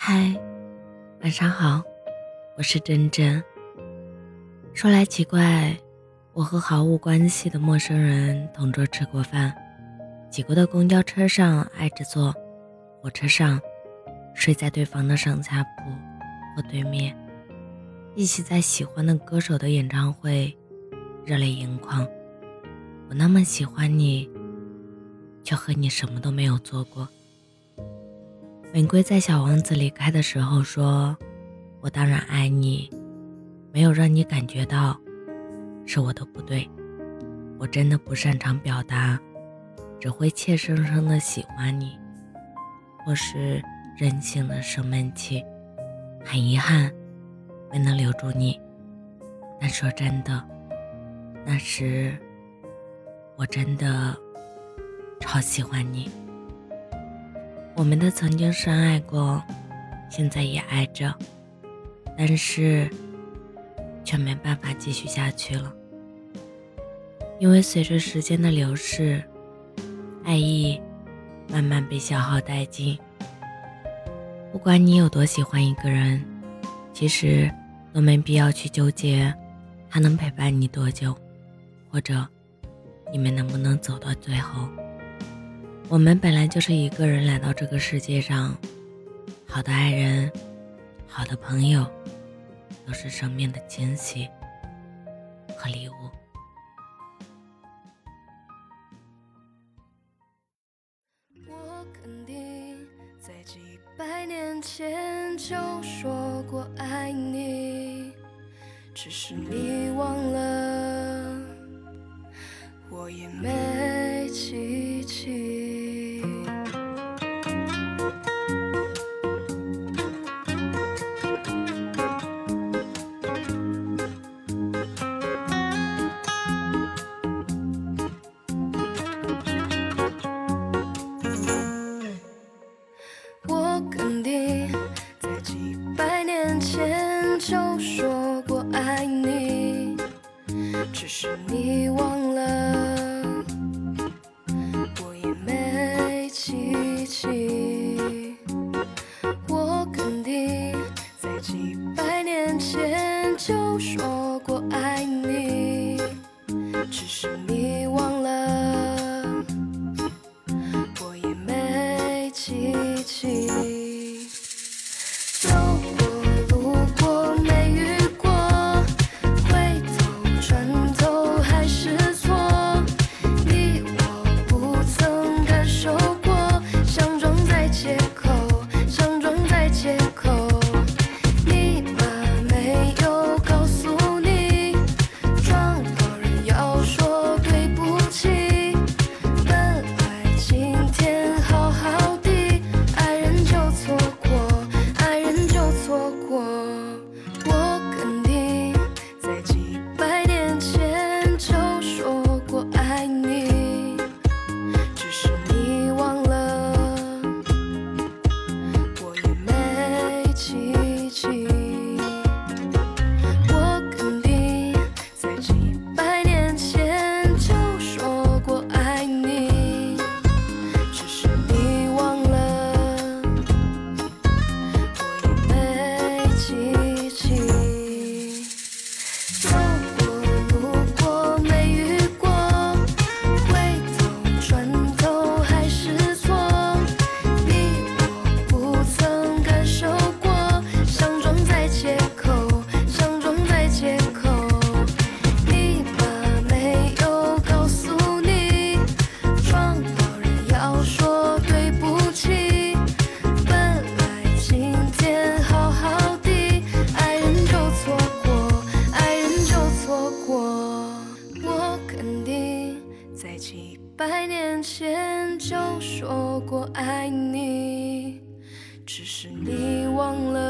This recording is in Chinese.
嗨，晚上好，我是真真。说来奇怪，我和毫无关系的陌生人同桌吃过饭，挤过的公交车上挨着坐，火车上睡在对方的上下铺或对面，一起在喜欢的歌手的演唱会热泪盈眶。我那么喜欢你，却和你什么都没有做过。玫瑰在小王子离开的时候说：“我当然爱你，没有让你感觉到是我的不对。我真的不擅长表达，只会怯生生的喜欢你，或是任性的生闷气。很遗憾没能留住你，但说真的，那时我真的超喜欢你。”我们的曾经深爱过，现在也爱着，但是却没办法继续下去了，因为随着时间的流逝，爱意慢慢被消耗殆尽。不管你有多喜欢一个人，其实都没必要去纠结他能陪伴你多久，或者你们能不能走到最后。我们本来就是一个人来到这个世界上，好的爱人，好的朋友，都是生命的惊喜和礼物。我肯定在几百年前就说过爱你，只是你忘了，我也没记起。只是你忘了，我也没记起。我肯定在几百年前就说过爱你，只是几百年前就说过爱你，只是你忘了。